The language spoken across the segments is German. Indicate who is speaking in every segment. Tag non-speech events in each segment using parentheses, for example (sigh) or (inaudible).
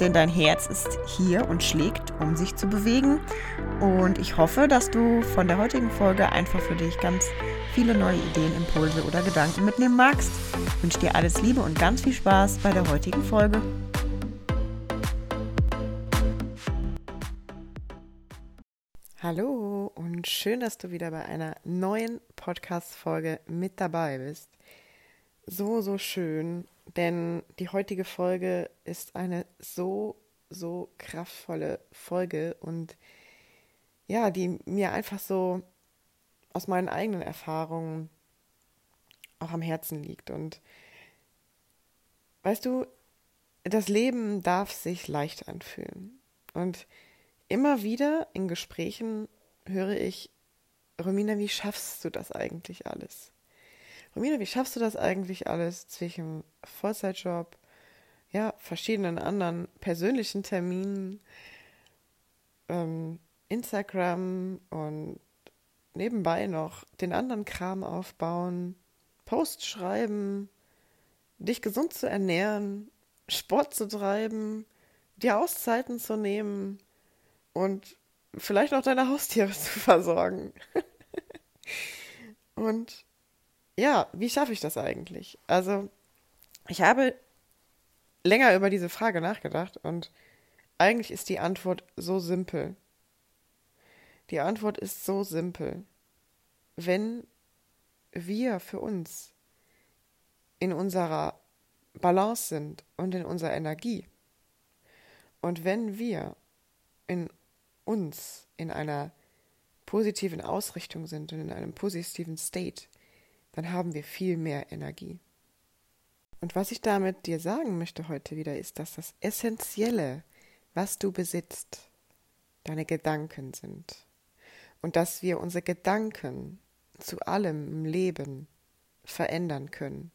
Speaker 1: denn dein Herz ist hier und schlägt, um sich zu bewegen. Und ich hoffe, dass du von der heutigen Folge einfach für dich ganz viele neue Ideen, Impulse oder Gedanken mitnehmen magst. Ich wünsche dir alles Liebe und ganz viel Spaß bei der heutigen Folge. Hallo und schön, dass du wieder bei einer neuen Podcast-Folge mit dabei bist. So, so schön, denn die heutige Folge ist eine so, so kraftvolle Folge und ja, die mir einfach so aus meinen eigenen Erfahrungen auch am Herzen liegt. Und weißt du, das Leben darf sich leicht anfühlen. Und immer wieder in Gesprächen höre ich, Romina, wie schaffst du das eigentlich alles? Romina, wie schaffst du das eigentlich alles zwischen Vollzeitjob, ja, verschiedenen anderen persönlichen Terminen, ähm, Instagram und nebenbei noch den anderen Kram aufbauen, Post schreiben, dich gesund zu ernähren, Sport zu treiben, dir Auszeiten zu nehmen und vielleicht auch deine Haustiere (laughs) zu versorgen. und ja, wie schaffe ich das eigentlich? Also, ich habe länger über diese Frage nachgedacht und eigentlich ist die Antwort so simpel. Die Antwort ist so simpel. Wenn wir für uns in unserer Balance sind und in unserer Energie und wenn wir in uns in einer positiven Ausrichtung sind und in einem positiven State, dann haben wir viel mehr Energie. Und was ich damit dir sagen möchte heute wieder, ist, dass das Essentielle, was du besitzt, deine Gedanken sind. Und dass wir unsere Gedanken zu allem im Leben verändern können.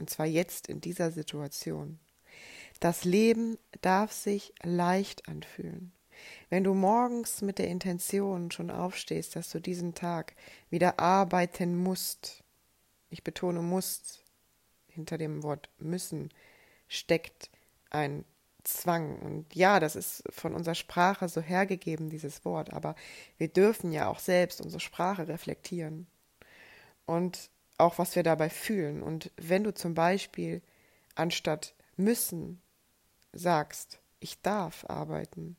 Speaker 1: Und zwar jetzt in dieser Situation. Das Leben darf sich leicht anfühlen. Wenn du morgens mit der Intention schon aufstehst, dass du diesen Tag wieder arbeiten musst, ich betone muss, hinter dem Wort müssen steckt ein Zwang. Und ja, das ist von unserer Sprache so hergegeben, dieses Wort, aber wir dürfen ja auch selbst unsere Sprache reflektieren. Und auch was wir dabei fühlen. Und wenn du zum Beispiel anstatt müssen sagst, ich darf arbeiten,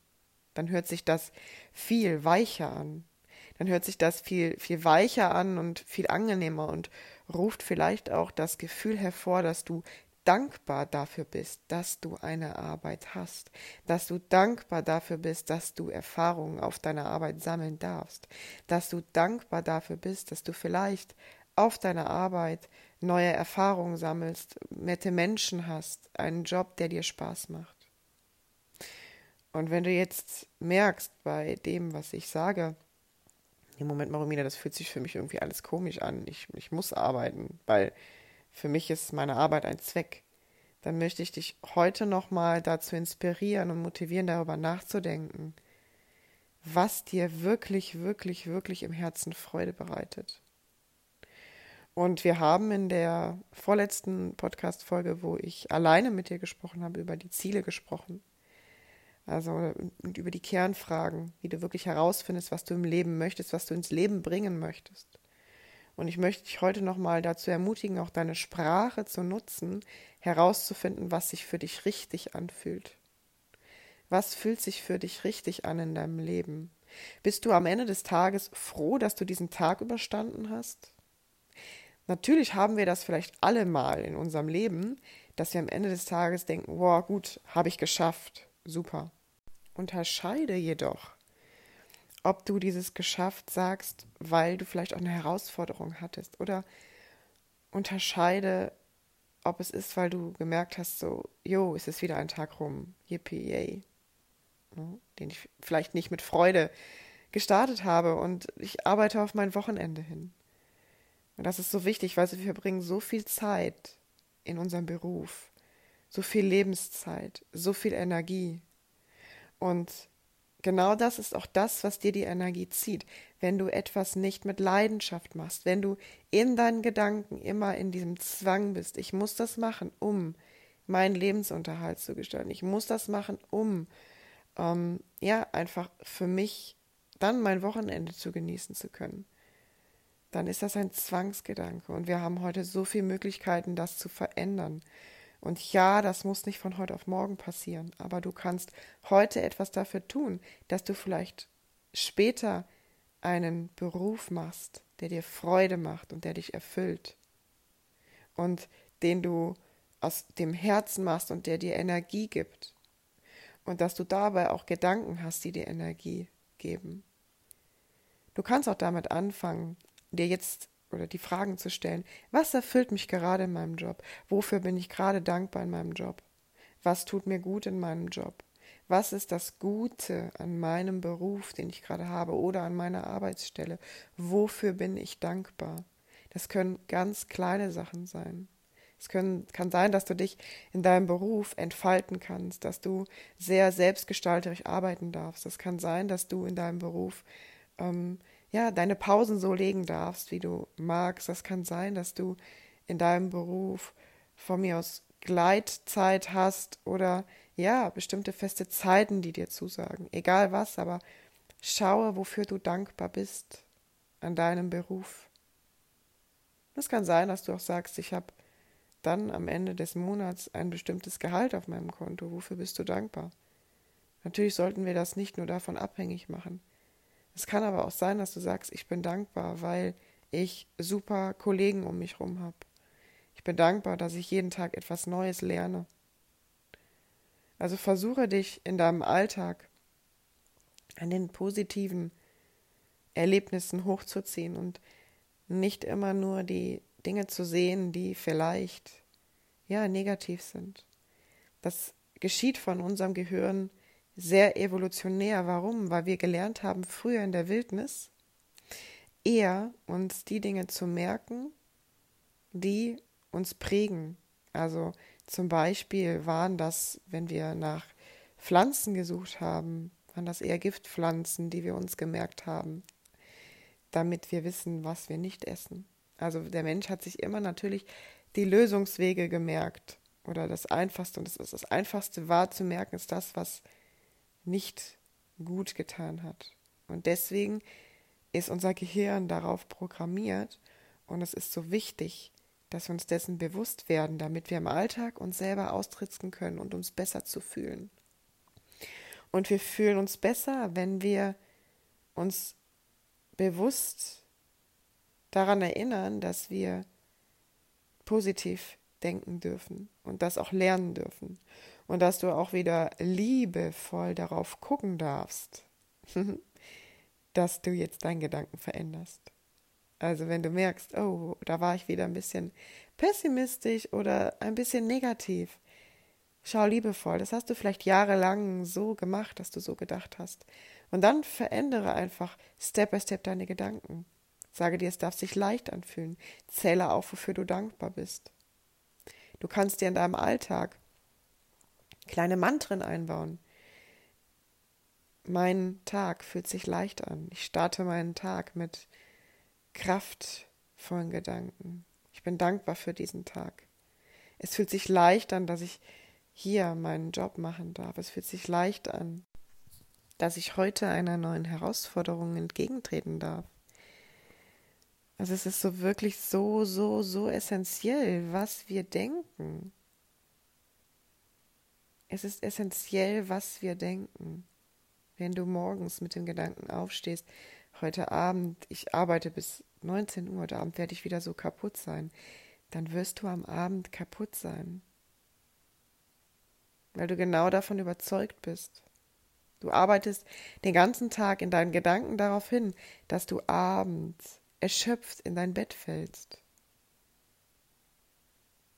Speaker 1: dann hört sich das viel weicher an. Dann hört sich das viel, viel weicher an und viel angenehmer und ruft vielleicht auch das Gefühl hervor, dass du dankbar dafür bist, dass du eine Arbeit hast, dass du dankbar dafür bist, dass du Erfahrungen auf deiner Arbeit sammeln darfst, dass du dankbar dafür bist, dass du vielleicht auf deiner Arbeit neue Erfahrungen sammelst, nette Menschen hast, einen Job, der dir Spaß macht. Und wenn du jetzt merkst bei dem, was ich sage, im Moment, Maromina, das fühlt sich für mich irgendwie alles komisch an. Ich, ich muss arbeiten, weil für mich ist meine Arbeit ein Zweck. Dann möchte ich dich heute nochmal dazu inspirieren und motivieren, darüber nachzudenken, was dir wirklich, wirklich, wirklich im Herzen Freude bereitet. Und wir haben in der vorletzten Podcast-Folge, wo ich alleine mit dir gesprochen habe, über die Ziele gesprochen. Also über die Kernfragen, wie du wirklich herausfindest, was du im Leben möchtest, was du ins Leben bringen möchtest. Und ich möchte dich heute nochmal dazu ermutigen, auch deine Sprache zu nutzen, herauszufinden, was sich für dich richtig anfühlt. Was fühlt sich für dich richtig an in deinem Leben? Bist du am Ende des Tages froh, dass du diesen Tag überstanden hast? Natürlich haben wir das vielleicht alle mal in unserem Leben, dass wir am Ende des Tages denken, wow, gut, habe ich geschafft, super. Unterscheide jedoch, ob du dieses geschafft sagst, weil du vielleicht auch eine Herausforderung hattest oder unterscheide, ob es ist, weil du gemerkt hast, so, jo, es ist wieder ein Tag rum, yippie, yay, ne, den ich vielleicht nicht mit Freude gestartet habe und ich arbeite auf mein Wochenende hin. Und das ist so wichtig, weil wir verbringen so viel Zeit in unserem Beruf, so viel Lebenszeit, so viel Energie. Und genau das ist auch das, was dir die Energie zieht. Wenn du etwas nicht mit Leidenschaft machst, wenn du in deinen Gedanken immer in diesem Zwang bist, ich muss das machen, um meinen Lebensunterhalt zu gestalten, ich muss das machen, um ähm, ja einfach für mich dann mein Wochenende zu genießen zu können dann ist das ein Zwangsgedanke. Und wir haben heute so viele Möglichkeiten, das zu verändern. Und ja, das muss nicht von heute auf morgen passieren, aber du kannst heute etwas dafür tun, dass du vielleicht später einen Beruf machst, der dir Freude macht und der dich erfüllt. Und den du aus dem Herzen machst und der dir Energie gibt. Und dass du dabei auch Gedanken hast, die dir Energie geben. Du kannst auch damit anfangen, dir jetzt oder die Fragen zu stellen, was erfüllt mich gerade in meinem Job? Wofür bin ich gerade dankbar in meinem Job? Was tut mir gut in meinem Job? Was ist das Gute an meinem Beruf, den ich gerade habe oder an meiner Arbeitsstelle? Wofür bin ich dankbar? Das können ganz kleine Sachen sein. Es können, kann sein, dass du dich in deinem Beruf entfalten kannst, dass du sehr selbstgestalterisch arbeiten darfst. Es kann sein, dass du in deinem Beruf ähm, ja, deine Pausen so legen darfst, wie du magst. Das kann sein, dass du in deinem Beruf von mir aus Gleitzeit hast oder ja, bestimmte feste Zeiten, die dir zusagen. Egal was, aber schaue, wofür du dankbar bist an deinem Beruf. Es kann sein, dass du auch sagst, ich habe dann am Ende des Monats ein bestimmtes Gehalt auf meinem Konto. Wofür bist du dankbar? Natürlich sollten wir das nicht nur davon abhängig machen. Es kann aber auch sein, dass du sagst, ich bin dankbar, weil ich super Kollegen um mich herum habe. Ich bin dankbar, dass ich jeden Tag etwas Neues lerne. Also versuche dich in deinem Alltag an den positiven Erlebnissen hochzuziehen und nicht immer nur die Dinge zu sehen, die vielleicht ja negativ sind. Das geschieht von unserem Gehirn sehr evolutionär. Warum? Weil wir gelernt haben, früher in der Wildnis eher uns die Dinge zu merken, die uns prägen. Also zum Beispiel waren das, wenn wir nach Pflanzen gesucht haben, waren das eher Giftpflanzen, die wir uns gemerkt haben, damit wir wissen, was wir nicht essen. Also der Mensch hat sich immer natürlich die Lösungswege gemerkt. Oder das Einfachste, und das ist das Einfachste wahrzumerken, ist das, was nicht gut getan hat. Und deswegen ist unser Gehirn darauf programmiert und es ist so wichtig, dass wir uns dessen bewusst werden, damit wir im Alltag uns selber austritzen können und uns besser zu fühlen. Und wir fühlen uns besser, wenn wir uns bewusst daran erinnern, dass wir positiv denken dürfen und das auch lernen dürfen und dass du auch wieder liebevoll darauf gucken darfst, (laughs) dass du jetzt deinen Gedanken veränderst. Also wenn du merkst, oh, da war ich wieder ein bisschen pessimistisch oder ein bisschen negativ, schau liebevoll. Das hast du vielleicht jahrelang so gemacht, dass du so gedacht hast. Und dann verändere einfach Step by Step deine Gedanken. Sage dir, es darf sich leicht anfühlen. Zähle auf, wofür du dankbar bist. Du kannst dir in deinem Alltag kleine Mantren einbauen. Mein Tag fühlt sich leicht an. Ich starte meinen Tag mit kraftvollen Gedanken. Ich bin dankbar für diesen Tag. Es fühlt sich leicht an, dass ich hier meinen Job machen darf. Es fühlt sich leicht an, dass ich heute einer neuen Herausforderung entgegentreten darf. Also es ist so wirklich so, so, so essentiell, was wir denken. Es ist essentiell, was wir denken. Wenn du morgens mit dem Gedanken aufstehst, heute Abend, ich arbeite bis 19 Uhr, heute Abend werde ich wieder so kaputt sein, dann wirst du am Abend kaputt sein. Weil du genau davon überzeugt bist. Du arbeitest den ganzen Tag in deinen Gedanken darauf hin, dass du abends erschöpft in dein Bett fällst.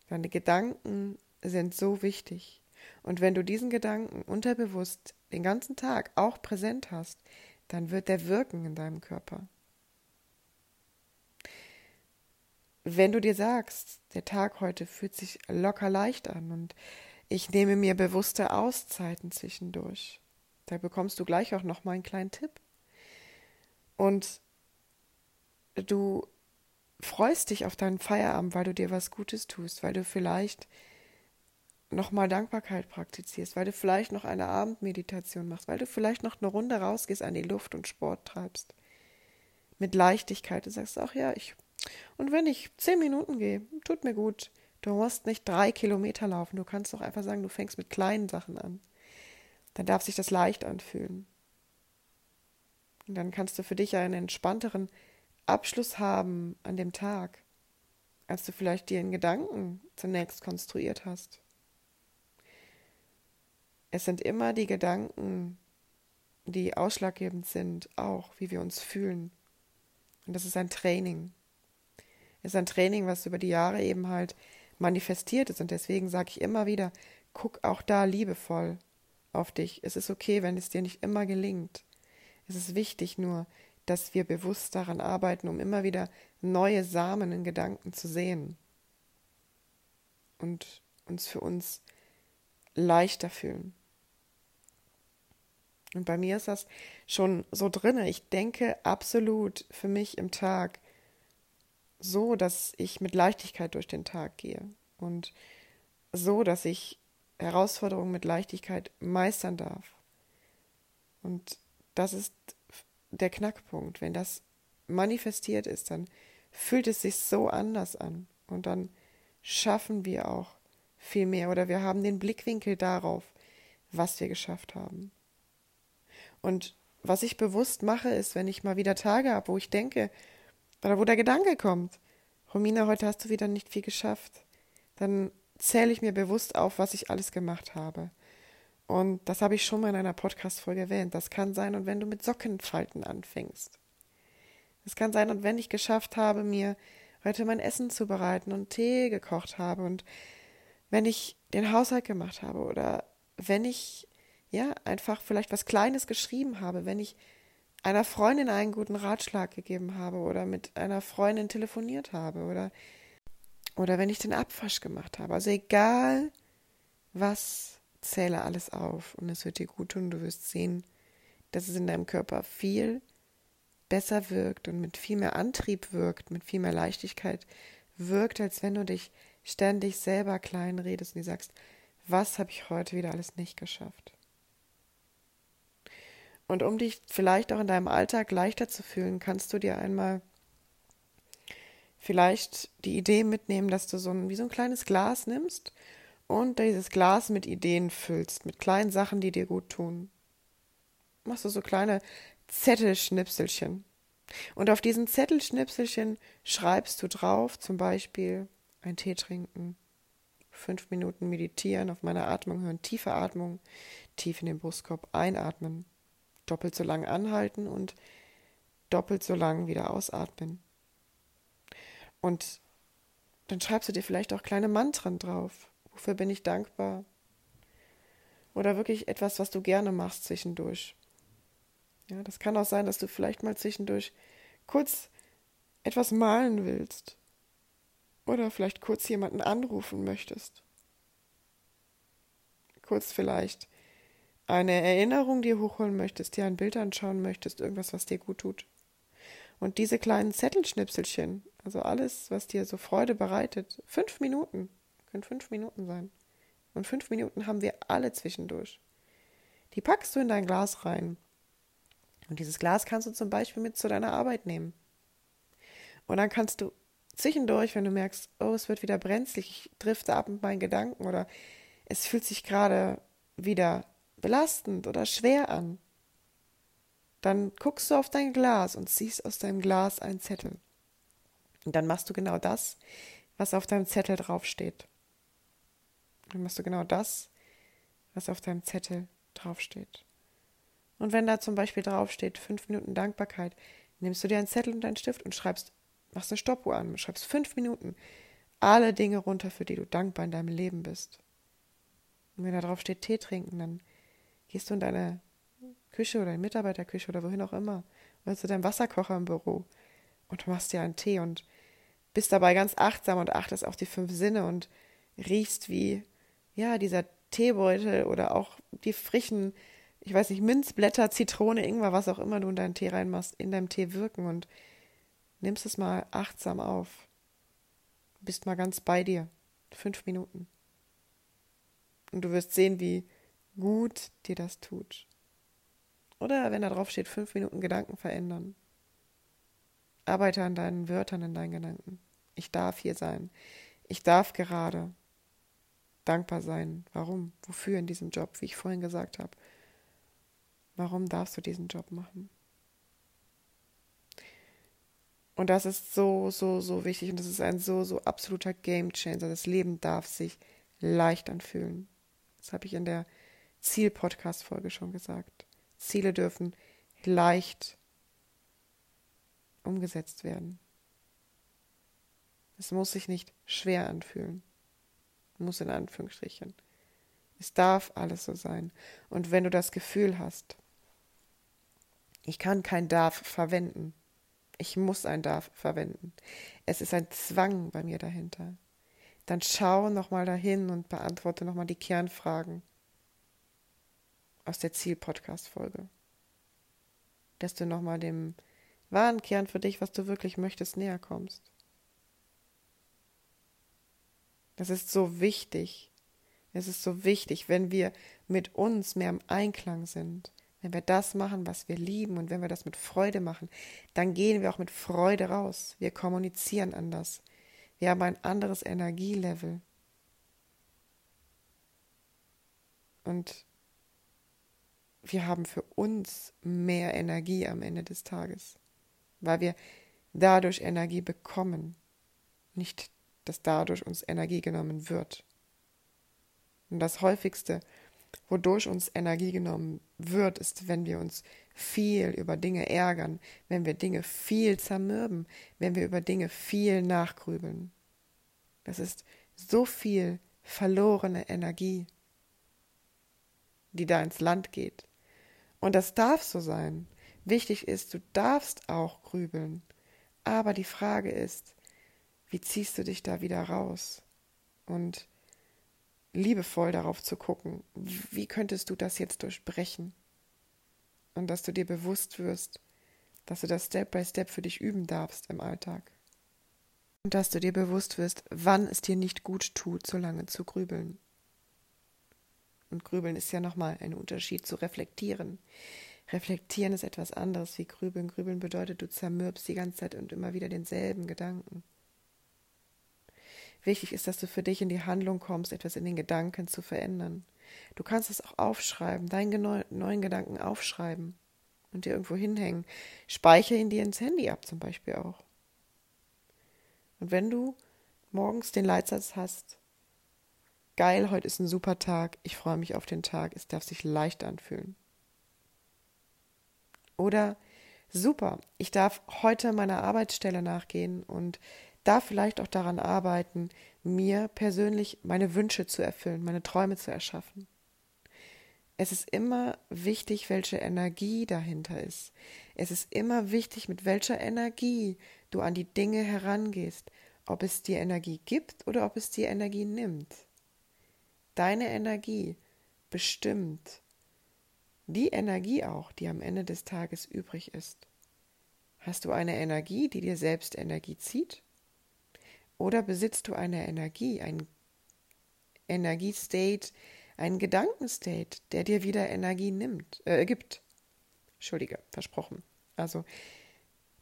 Speaker 1: Deine Gedanken sind so wichtig. Und wenn du diesen Gedanken unterbewusst den ganzen Tag auch präsent hast, dann wird der wirken in deinem Körper. wenn du dir sagst, der Tag heute fühlt sich locker leicht an und ich nehme mir bewusste Auszeiten zwischendurch, da bekommst du gleich auch noch mal einen kleinen Tipp. Und du freust dich auf deinen Feierabend, weil du dir was Gutes tust, weil du vielleicht nochmal Dankbarkeit praktizierst, weil du vielleicht noch eine Abendmeditation machst, weil du vielleicht noch eine Runde rausgehst an die Luft und Sport treibst. Mit Leichtigkeit. Du sagst auch, ja, ich. Und wenn ich zehn Minuten gehe, tut mir gut. Du musst nicht drei Kilometer laufen. Du kannst doch einfach sagen, du fängst mit kleinen Sachen an. Dann darf sich das leicht anfühlen. Und dann kannst du für dich einen entspannteren Abschluss haben an dem Tag, als du vielleicht dir in Gedanken zunächst konstruiert hast. Es sind immer die Gedanken, die ausschlaggebend sind, auch wie wir uns fühlen. Und das ist ein Training. Es ist ein Training, was über die Jahre eben halt manifestiert ist. Und deswegen sage ich immer wieder, guck auch da liebevoll auf dich. Es ist okay, wenn es dir nicht immer gelingt. Es ist wichtig nur, dass wir bewusst daran arbeiten, um immer wieder neue Samen in Gedanken zu sehen und uns für uns leichter fühlen. Und bei mir ist das schon so drinne. Ich denke absolut für mich im Tag so, dass ich mit Leichtigkeit durch den Tag gehe und so, dass ich Herausforderungen mit Leichtigkeit meistern darf. Und das ist der Knackpunkt. Wenn das manifestiert ist, dann fühlt es sich so anders an. Und dann schaffen wir auch viel mehr oder wir haben den Blickwinkel darauf, was wir geschafft haben. Und was ich bewusst mache, ist, wenn ich mal wieder Tage habe, wo ich denke, oder wo der Gedanke kommt, Romina, heute hast du wieder nicht viel geschafft, dann zähle ich mir bewusst auf, was ich alles gemacht habe. Und das habe ich schon mal in einer Podcast-Folge erwähnt. Das kann sein, und wenn du mit Sockenfalten anfängst. Das kann sein, und wenn ich geschafft habe, mir heute mein Essen zu bereiten und Tee gekocht habe und wenn ich den Haushalt gemacht habe oder wenn ich ja, einfach vielleicht was Kleines geschrieben habe, wenn ich einer Freundin einen guten Ratschlag gegeben habe oder mit einer Freundin telefoniert habe oder, oder wenn ich den Abwasch gemacht habe. Also egal was, zähle alles auf und es wird dir gut tun. Du wirst sehen, dass es in deinem Körper viel besser wirkt und mit viel mehr Antrieb wirkt, mit viel mehr Leichtigkeit wirkt, als wenn du dich ständig selber klein redest und dir sagst, was habe ich heute wieder alles nicht geschafft. Und um dich vielleicht auch in deinem Alltag leichter zu fühlen, kannst du dir einmal vielleicht die Idee mitnehmen, dass du so ein, wie so ein kleines Glas nimmst und dieses Glas mit Ideen füllst, mit kleinen Sachen, die dir gut tun. Machst du so kleine Zettelschnipselchen. Und auf diesen Zettelschnipselchen schreibst du drauf, zum Beispiel ein Tee trinken, fünf Minuten meditieren, auf meine Atmung hören, tiefe Atmung, tief in den Brustkorb einatmen, doppelt so lang anhalten und doppelt so lang wieder ausatmen. Und dann schreibst du dir vielleicht auch kleine Mantren drauf. Wofür bin ich dankbar? Oder wirklich etwas, was du gerne machst zwischendurch. Ja, das kann auch sein, dass du vielleicht mal zwischendurch kurz etwas malen willst. Oder vielleicht kurz jemanden anrufen möchtest. Kurz vielleicht eine Erinnerung dir hochholen möchtest, dir ein Bild anschauen möchtest, irgendwas, was dir gut tut. Und diese kleinen Zettelschnipselchen, also alles, was dir so Freude bereitet, fünf Minuten, können fünf Minuten sein. Und fünf Minuten haben wir alle zwischendurch. Die packst du in dein Glas rein. Und dieses Glas kannst du zum Beispiel mit zu deiner Arbeit nehmen. Und dann kannst du zwischendurch, wenn du merkst, oh, es wird wieder brenzlig, ich drifte ab mit meinen Gedanken oder es fühlt sich gerade wieder belastend oder schwer an, dann guckst du auf dein Glas und ziehst aus deinem Glas einen Zettel. Und dann machst du genau das, was auf deinem Zettel draufsteht. Dann machst du genau das, was auf deinem Zettel draufsteht. Und wenn da zum Beispiel draufsteht, fünf Minuten Dankbarkeit, nimmst du dir einen Zettel und einen Stift und schreibst, machst eine Stoppuhr an, schreibst fünf Minuten alle Dinge runter, für die du dankbar in deinem Leben bist. Und wenn da drauf steht Tee trinken, dann gehst du in deine Küche oder in Mitarbeiterküche oder wohin auch immer, oder zu deinem Wasserkocher im Büro und machst dir einen Tee und bist dabei ganz achtsam und achtest auf die fünf Sinne und riechst wie, ja, dieser Teebeutel oder auch die frischen, ich weiß nicht, Minzblätter, Zitrone, Ingwer, was auch immer du in deinen Tee reinmachst, in deinem Tee wirken und nimmst es mal achtsam auf. Bist mal ganz bei dir. Fünf Minuten. Und du wirst sehen, wie gut dir das tut. Oder wenn da drauf steht, fünf Minuten Gedanken verändern. Arbeite an deinen Wörtern, in deinen Gedanken. Ich darf hier sein. Ich darf gerade dankbar sein. Warum? Wofür in diesem Job, wie ich vorhin gesagt habe? Warum darfst du diesen Job machen? Und das ist so, so, so wichtig und das ist ein so, so absoluter Game Changer. Das Leben darf sich leicht anfühlen. Das habe ich in der Ziel-Podcast-Folge schon gesagt. Ziele dürfen leicht umgesetzt werden. Es muss sich nicht schwer anfühlen. Muss in Anführungsstrichen. Es darf alles so sein. Und wenn du das Gefühl hast, ich kann kein darf verwenden, ich muss ein darf verwenden, es ist ein Zwang bei mir dahinter, dann schau nochmal dahin und beantworte nochmal die Kernfragen aus der Ziel-Podcast-Folge. Dass du nochmal dem wahren Kern für dich, was du wirklich möchtest, näher kommst. Das ist so wichtig. Es ist so wichtig, wenn wir mit uns mehr im Einklang sind, wenn wir das machen, was wir lieben und wenn wir das mit Freude machen, dann gehen wir auch mit Freude raus. Wir kommunizieren anders. Wir haben ein anderes Energielevel. Und wir haben für uns mehr Energie am Ende des Tages, weil wir dadurch Energie bekommen, nicht dass dadurch uns Energie genommen wird. Und das häufigste, wodurch uns Energie genommen wird, ist, wenn wir uns viel über Dinge ärgern, wenn wir Dinge viel zermürben, wenn wir über Dinge viel nachgrübeln. Das ist so viel verlorene Energie, die da ins Land geht. Und das darf so sein. Wichtig ist, du darfst auch grübeln. Aber die Frage ist, wie ziehst du dich da wieder raus? Und liebevoll darauf zu gucken, wie könntest du das jetzt durchbrechen? Und dass du dir bewusst wirst, dass du das Step by Step für dich üben darfst im Alltag. Und dass du dir bewusst wirst, wann es dir nicht gut tut, so lange zu grübeln. Und grübeln ist ja nochmal ein Unterschied zu reflektieren. Reflektieren ist etwas anderes wie grübeln. Grübeln bedeutet, du zermürbst die ganze Zeit und immer wieder denselben Gedanken. Wichtig ist, dass du für dich in die Handlung kommst, etwas in den Gedanken zu verändern. Du kannst es auch aufschreiben, deinen neuen Gedanken aufschreiben und dir irgendwo hinhängen. Speichere ihn dir ins Handy ab, zum Beispiel auch. Und wenn du morgens den Leitsatz hast, geil, heute ist ein super Tag, ich freue mich auf den Tag, es darf sich leicht anfühlen. Oder super, ich darf heute meiner Arbeitsstelle nachgehen und da vielleicht auch daran arbeiten, mir persönlich meine Wünsche zu erfüllen, meine Träume zu erschaffen. Es ist immer wichtig, welche Energie dahinter ist. Es ist immer wichtig, mit welcher Energie du an die Dinge herangehst, ob es dir Energie gibt oder ob es dir Energie nimmt. Deine Energie bestimmt die Energie auch, die am Ende des Tages übrig ist. Hast du eine Energie, die dir selbst Energie zieht? Oder besitzt du eine Energie, ein Energiestate, einen Gedankenstate, der dir wieder Energie nimmt, äh, gibt? Entschuldige, versprochen. Also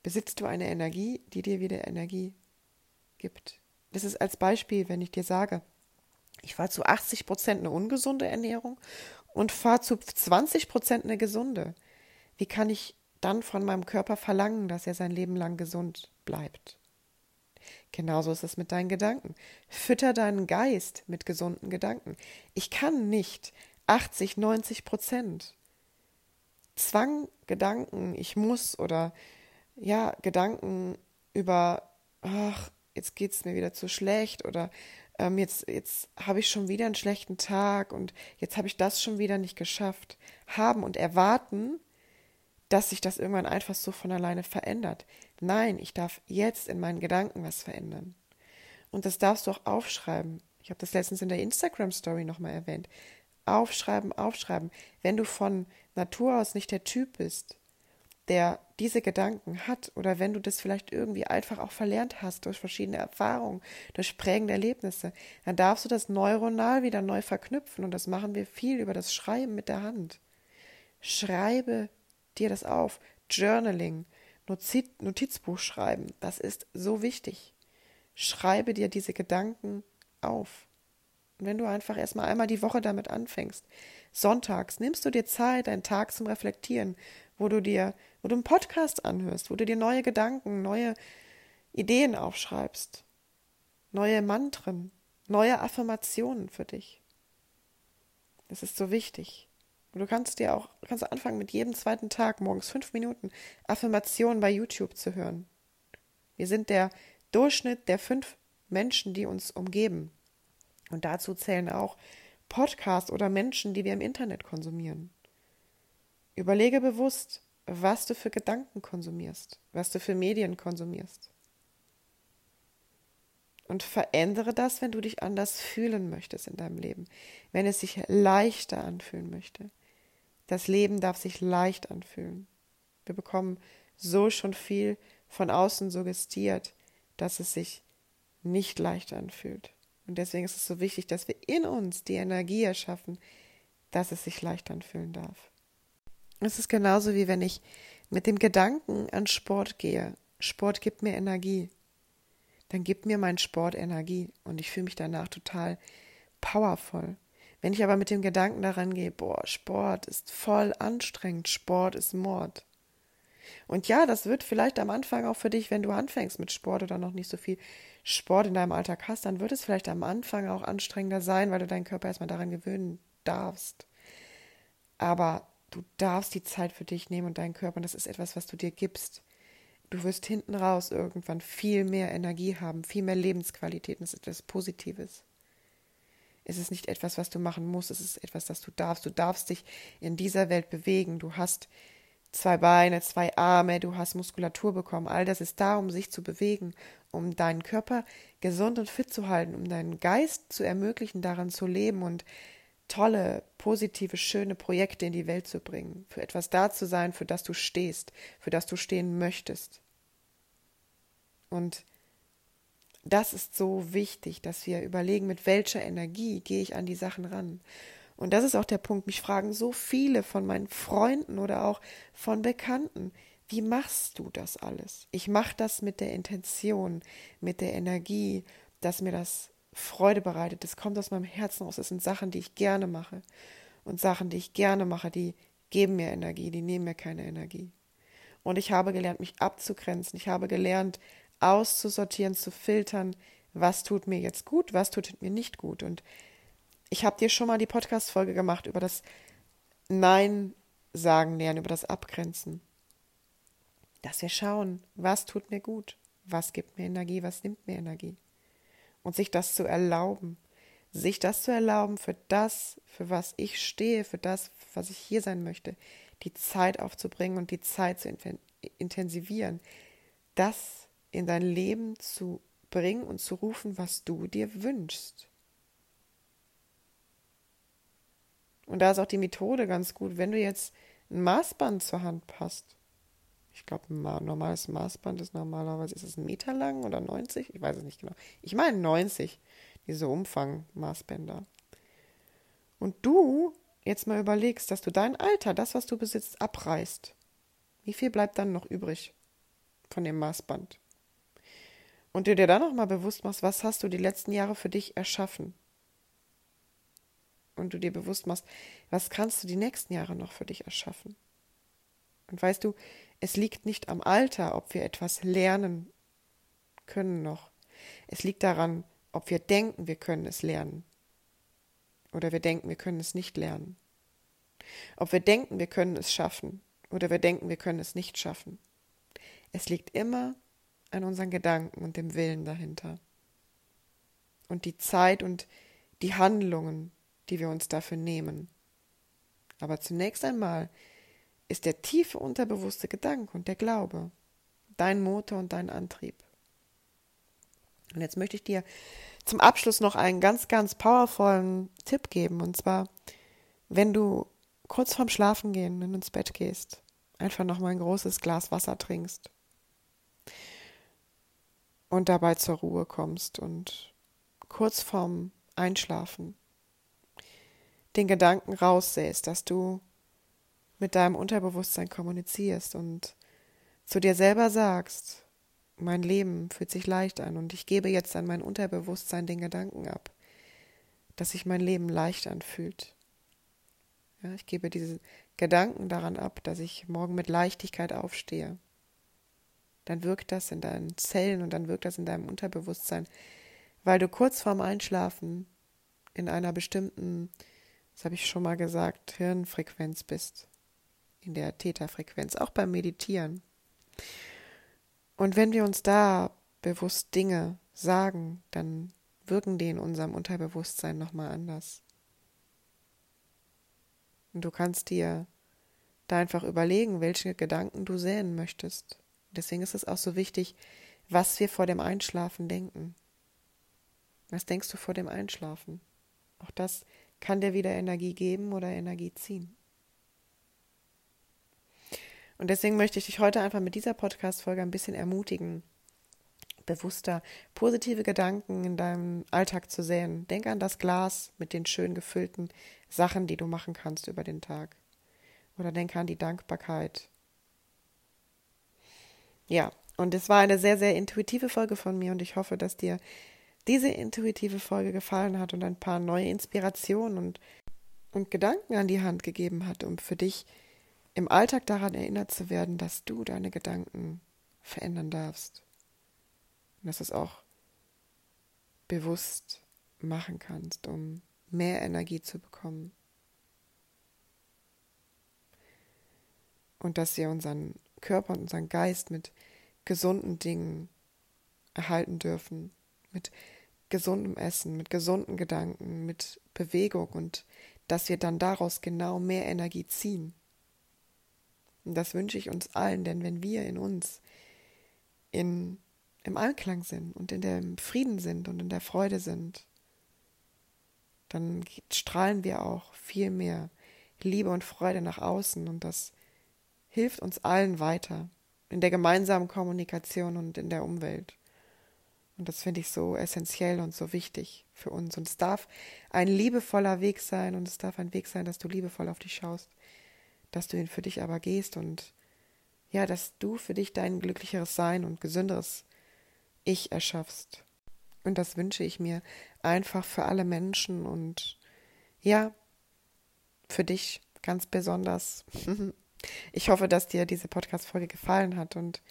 Speaker 1: besitzt du eine Energie, die dir wieder Energie gibt. Das ist als Beispiel, wenn ich dir sage, ich fahre zu 80 Prozent eine ungesunde Ernährung und fahre zu 20 Prozent eine gesunde. Wie kann ich dann von meinem Körper verlangen, dass er sein Leben lang gesund bleibt? Genauso ist es mit deinen Gedanken. Fütter deinen Geist mit gesunden Gedanken. Ich kann nicht 80, 90 Prozent Zwang, Gedanken, ich muss oder ja, Gedanken über, ach, jetzt geht es mir wieder zu schlecht oder ähm, jetzt, jetzt habe ich schon wieder einen schlechten Tag und jetzt habe ich das schon wieder nicht geschafft, haben und erwarten, dass sich das irgendwann einfach so von alleine verändert. Nein, ich darf jetzt in meinen Gedanken was verändern. Und das darfst du auch aufschreiben. Ich habe das letztens in der Instagram-Story nochmal erwähnt. Aufschreiben, aufschreiben. Wenn du von Natur aus nicht der Typ bist, der diese Gedanken hat, oder wenn du das vielleicht irgendwie einfach auch verlernt hast durch verschiedene Erfahrungen, durch prägende Erlebnisse, dann darfst du das neuronal wieder neu verknüpfen. Und das machen wir viel über das Schreiben mit der Hand. Schreibe dir das auf. Journaling, Notizbuch schreiben, das ist so wichtig. Schreibe dir diese Gedanken auf. Und wenn du einfach erstmal einmal die Woche damit anfängst, sonntags nimmst du dir Zeit, einen Tag zum Reflektieren, wo du dir, wo du einen Podcast anhörst, wo du dir neue Gedanken, neue Ideen aufschreibst, neue Mantren, neue Affirmationen für dich. Das ist so wichtig. Du kannst dir auch, kannst anfangen mit jedem zweiten Tag morgens fünf Minuten Affirmationen bei YouTube zu hören. Wir sind der Durchschnitt der fünf Menschen, die uns umgeben. Und dazu zählen auch Podcasts oder Menschen, die wir im Internet konsumieren. Überlege bewusst, was du für Gedanken konsumierst, was du für Medien konsumierst. Und verändere das, wenn du dich anders fühlen möchtest in deinem Leben, wenn es sich leichter anfühlen möchte. Das Leben darf sich leicht anfühlen. Wir bekommen so schon viel von außen suggestiert, dass es sich nicht leicht anfühlt. Und deswegen ist es so wichtig, dass wir in uns die Energie erschaffen, dass es sich leicht anfühlen darf. Es ist genauso wie wenn ich mit dem Gedanken an Sport gehe. Sport gibt mir Energie. Dann gibt mir mein Sport Energie und ich fühle mich danach total powervoll. Wenn ich aber mit dem Gedanken daran gehe, boah, Sport ist voll anstrengend, Sport ist Mord, und ja, das wird vielleicht am Anfang auch für dich, wenn du anfängst mit Sport oder noch nicht so viel Sport in deinem Alltag hast, dann wird es vielleicht am Anfang auch anstrengender sein, weil du deinen Körper erstmal daran gewöhnen darfst. Aber du darfst die Zeit für dich nehmen und deinen Körper, und das ist etwas, was du dir gibst. Du wirst hinten raus irgendwann viel mehr Energie haben, viel mehr Lebensqualität, das ist etwas Positives. Es ist nicht etwas, was du machen musst, es ist etwas, das du darfst. Du darfst dich in dieser Welt bewegen. Du hast zwei Beine, zwei Arme, du hast Muskulatur bekommen. All das ist da, um sich zu bewegen, um deinen Körper gesund und fit zu halten, um deinen Geist zu ermöglichen, daran zu leben und tolle, positive, schöne Projekte in die Welt zu bringen, für etwas da zu sein, für das du stehst, für das du stehen möchtest. Und das ist so wichtig, dass wir überlegen, mit welcher Energie gehe ich an die Sachen ran. Und das ist auch der Punkt. Mich fragen so viele von meinen Freunden oder auch von Bekannten, wie machst du das alles? Ich mache das mit der Intention, mit der Energie, dass mir das Freude bereitet. Das kommt aus meinem Herzen raus. Das sind Sachen, die ich gerne mache. Und Sachen, die ich gerne mache, die geben mir Energie, die nehmen mir keine Energie. Und ich habe gelernt, mich abzugrenzen. Ich habe gelernt, auszusortieren, zu filtern, was tut mir jetzt gut, was tut mir nicht gut. Und ich habe dir schon mal die Podcast-Folge gemacht über das Nein sagen lernen, über das Abgrenzen. Dass wir schauen, was tut mir gut, was gibt mir Energie, was nimmt mir Energie. Und sich das zu erlauben, sich das zu erlauben für das, für was ich stehe, für das, was ich hier sein möchte, die Zeit aufzubringen und die Zeit zu intensivieren, das in dein Leben zu bringen und zu rufen, was du dir wünschst. Und da ist auch die Methode ganz gut. Wenn du jetzt ein Maßband zur Hand passt, ich glaube, ein normales Maßband ist normalerweise, ist es ein Meter lang oder 90? Ich weiß es nicht genau. Ich meine 90, diese Umfang-Maßbänder. Und du jetzt mal überlegst, dass du dein Alter, das, was du besitzt, abreißt. Wie viel bleibt dann noch übrig von dem Maßband? Und du dir dann noch mal bewusst machst, was hast du die letzten Jahre für dich erschaffen? und du dir bewusst machst, was kannst du die nächsten Jahre noch für dich erschaffen. Und weißt du, es liegt nicht am Alter, ob wir etwas lernen können noch. Es liegt daran, ob wir denken, wir können es lernen. Oder wir denken, wir können es nicht lernen. Ob wir denken, wir können es schaffen. Oder wir denken, wir können es nicht schaffen. Es liegt immer an unseren Gedanken und dem Willen dahinter. Und die Zeit und die Handlungen, die wir uns dafür nehmen. Aber zunächst einmal ist der tiefe unterbewusste Gedanke und der Glaube dein Motor und dein Antrieb. Und jetzt möchte ich dir zum Abschluss noch einen ganz, ganz powervollen Tipp geben. Und zwar, wenn du kurz vorm Schlafengehen ins Bett gehst, einfach noch mal ein großes Glas Wasser trinkst und dabei zur Ruhe kommst und kurz vorm Einschlafen den Gedanken raussäst, dass du mit deinem Unterbewusstsein kommunizierst und zu dir selber sagst, mein Leben fühlt sich leicht an und ich gebe jetzt an mein Unterbewusstsein den Gedanken ab, dass sich mein Leben leicht anfühlt. Ja, ich gebe diese Gedanken daran ab, dass ich morgen mit Leichtigkeit aufstehe. Dann wirkt das in deinen Zellen und dann wirkt das in deinem Unterbewusstsein, weil du kurz vorm Einschlafen in einer bestimmten, das habe ich schon mal gesagt, Hirnfrequenz bist, in der Täterfrequenz, auch beim Meditieren. Und wenn wir uns da bewusst Dinge sagen, dann wirken die in unserem Unterbewusstsein nochmal anders. Und du kannst dir da einfach überlegen, welche Gedanken du säen möchtest. Deswegen ist es auch so wichtig, was wir vor dem Einschlafen denken. Was denkst du vor dem Einschlafen? Auch das kann dir wieder Energie geben oder Energie ziehen. Und deswegen möchte ich dich heute einfach mit dieser Podcast-Folge ein bisschen ermutigen, bewusster positive Gedanken in deinem Alltag zu säen. Denk an das Glas mit den schön gefüllten Sachen, die du machen kannst über den Tag. Oder denk an die Dankbarkeit. Ja, und es war eine sehr, sehr intuitive Folge von mir und ich hoffe, dass dir diese intuitive Folge gefallen hat und ein paar neue Inspirationen und, und Gedanken an die Hand gegeben hat, um für dich im Alltag daran erinnert zu werden, dass du deine Gedanken verändern darfst. Und dass du es auch bewusst machen kannst, um mehr Energie zu bekommen. Und dass wir unseren Körper und unseren Geist mit gesunden Dingen erhalten dürfen, mit gesundem Essen, mit gesunden Gedanken, mit Bewegung und dass wir dann daraus genau mehr Energie ziehen. Und das wünsche ich uns allen, denn wenn wir in uns in, im Einklang sind und in dem Frieden sind und in der Freude sind, dann strahlen wir auch viel mehr Liebe und Freude nach außen und das hilft uns allen weiter in der gemeinsamen Kommunikation und in der Umwelt. Und das finde ich so essentiell und so wichtig für uns. Und es darf ein liebevoller Weg sein und es darf ein Weg sein, dass du liebevoll auf dich schaust dass du ihn für dich aber gehst und ja, dass du für dich dein glücklicheres Sein und gesünderes Ich erschaffst. Und das wünsche ich mir einfach für alle Menschen und ja, für dich ganz besonders. (laughs) Ich hoffe, dass dir diese Podcast-Folge gefallen hat und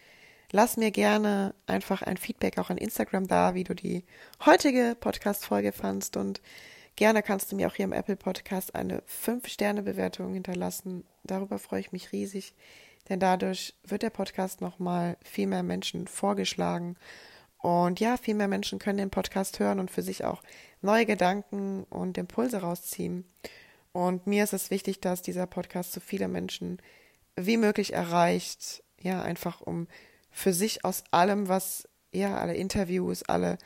Speaker 1: lass mir gerne einfach ein Feedback auch an Instagram da, wie du die heutige Podcast-Folge fandst und Gerne kannst du mir auch hier im Apple Podcast eine 5-Sterne-Bewertung hinterlassen. Darüber freue ich mich riesig, denn dadurch wird der Podcast nochmal viel mehr Menschen vorgeschlagen. Und ja, viel mehr Menschen können den Podcast hören und für sich auch neue Gedanken und Impulse rausziehen. Und mir ist es wichtig, dass dieser Podcast so viele Menschen wie möglich erreicht. Ja, einfach um für sich aus allem, was, ja, alle Interviews, alle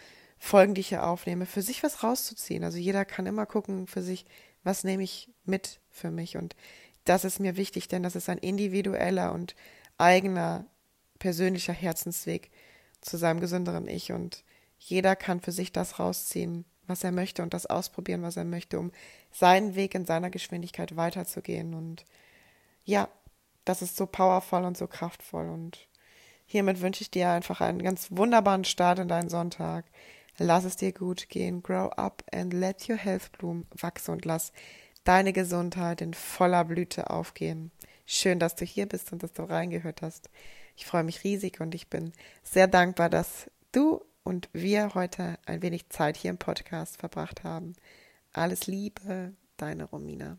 Speaker 1: Folgen, die ich hier aufnehme, für sich was rauszuziehen. Also jeder kann immer gucken für sich, was nehme ich mit für mich. Und das ist mir wichtig, denn das ist ein individueller und eigener persönlicher Herzensweg zu seinem gesünderen Ich. Und jeder kann für sich das rausziehen, was er möchte und das ausprobieren, was er möchte, um seinen Weg in seiner Geschwindigkeit weiterzugehen. Und ja, das ist so powervoll und so kraftvoll. Und hiermit wünsche ich dir einfach einen ganz wunderbaren Start in deinen Sonntag. Lass es dir gut gehen. Grow up and let your health bloom. Wachse und lass deine Gesundheit in voller Blüte aufgehen. Schön, dass du hier bist und dass du reingehört hast. Ich freue mich riesig und ich bin sehr dankbar, dass du und wir heute ein wenig Zeit hier im Podcast verbracht haben. Alles Liebe, deine Romina.